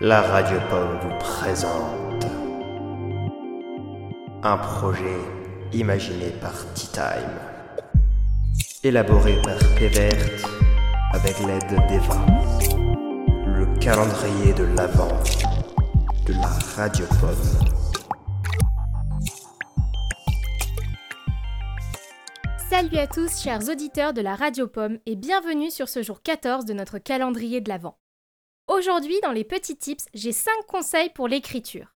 La Radio Pomme vous présente un projet imaginé par Tea Time, élaboré par Péverte avec l'aide d'Eva, le calendrier de l'Avent de la Radio Pomme. Salut à tous, chers auditeurs de la Radio Pomme, et bienvenue sur ce jour 14 de notre calendrier de l'Avent. Aujourd'hui, dans les petits tips, j'ai 5 conseils pour l'écriture.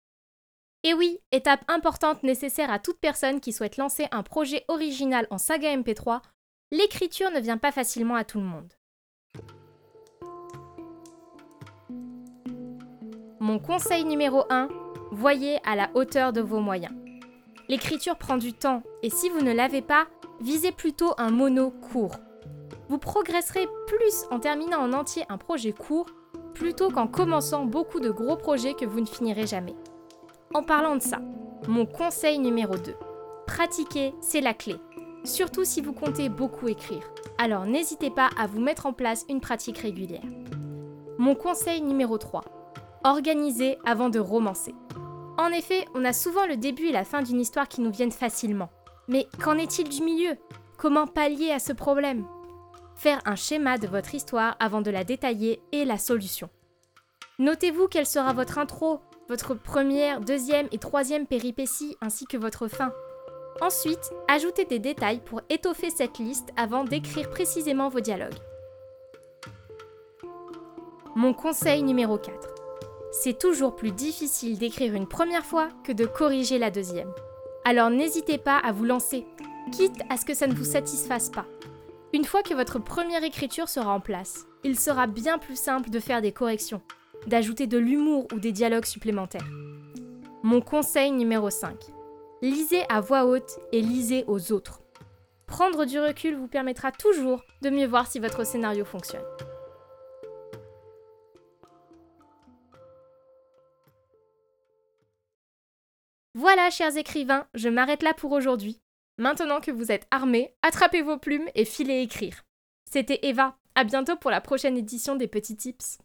Et oui, étape importante nécessaire à toute personne qui souhaite lancer un projet original en saga MP3, l'écriture ne vient pas facilement à tout le monde. Mon conseil numéro 1, voyez à la hauteur de vos moyens. L'écriture prend du temps et si vous ne l'avez pas, visez plutôt un mono court. Vous progresserez plus en terminant en entier un projet court plutôt qu'en commençant beaucoup de gros projets que vous ne finirez jamais. En parlant de ça, mon conseil numéro 2. Pratiquer, c'est la clé. Surtout si vous comptez beaucoup écrire. Alors n'hésitez pas à vous mettre en place une pratique régulière. Mon conseil numéro 3. Organisez avant de romancer. En effet, on a souvent le début et la fin d'une histoire qui nous viennent facilement. Mais qu'en est-il du milieu? Comment pallier à ce problème? Faire un schéma de votre histoire avant de la détailler est la solution. Notez-vous quelle sera votre intro, votre première, deuxième et troisième péripétie ainsi que votre fin. Ensuite, ajoutez des détails pour étoffer cette liste avant d'écrire précisément vos dialogues. Mon conseil numéro 4. C'est toujours plus difficile d'écrire une première fois que de corriger la deuxième. Alors n'hésitez pas à vous lancer, quitte à ce que ça ne vous satisfasse pas. Une fois que votre première écriture sera en place, il sera bien plus simple de faire des corrections, d'ajouter de l'humour ou des dialogues supplémentaires. Mon conseil numéro 5. Lisez à voix haute et lisez aux autres. Prendre du recul vous permettra toujours de mieux voir si votre scénario fonctionne. Voilà, chers écrivains, je m'arrête là pour aujourd'hui. Maintenant que vous êtes armés, attrapez vos plumes et filez écrire. C'était Eva. À bientôt pour la prochaine édition des petits tips.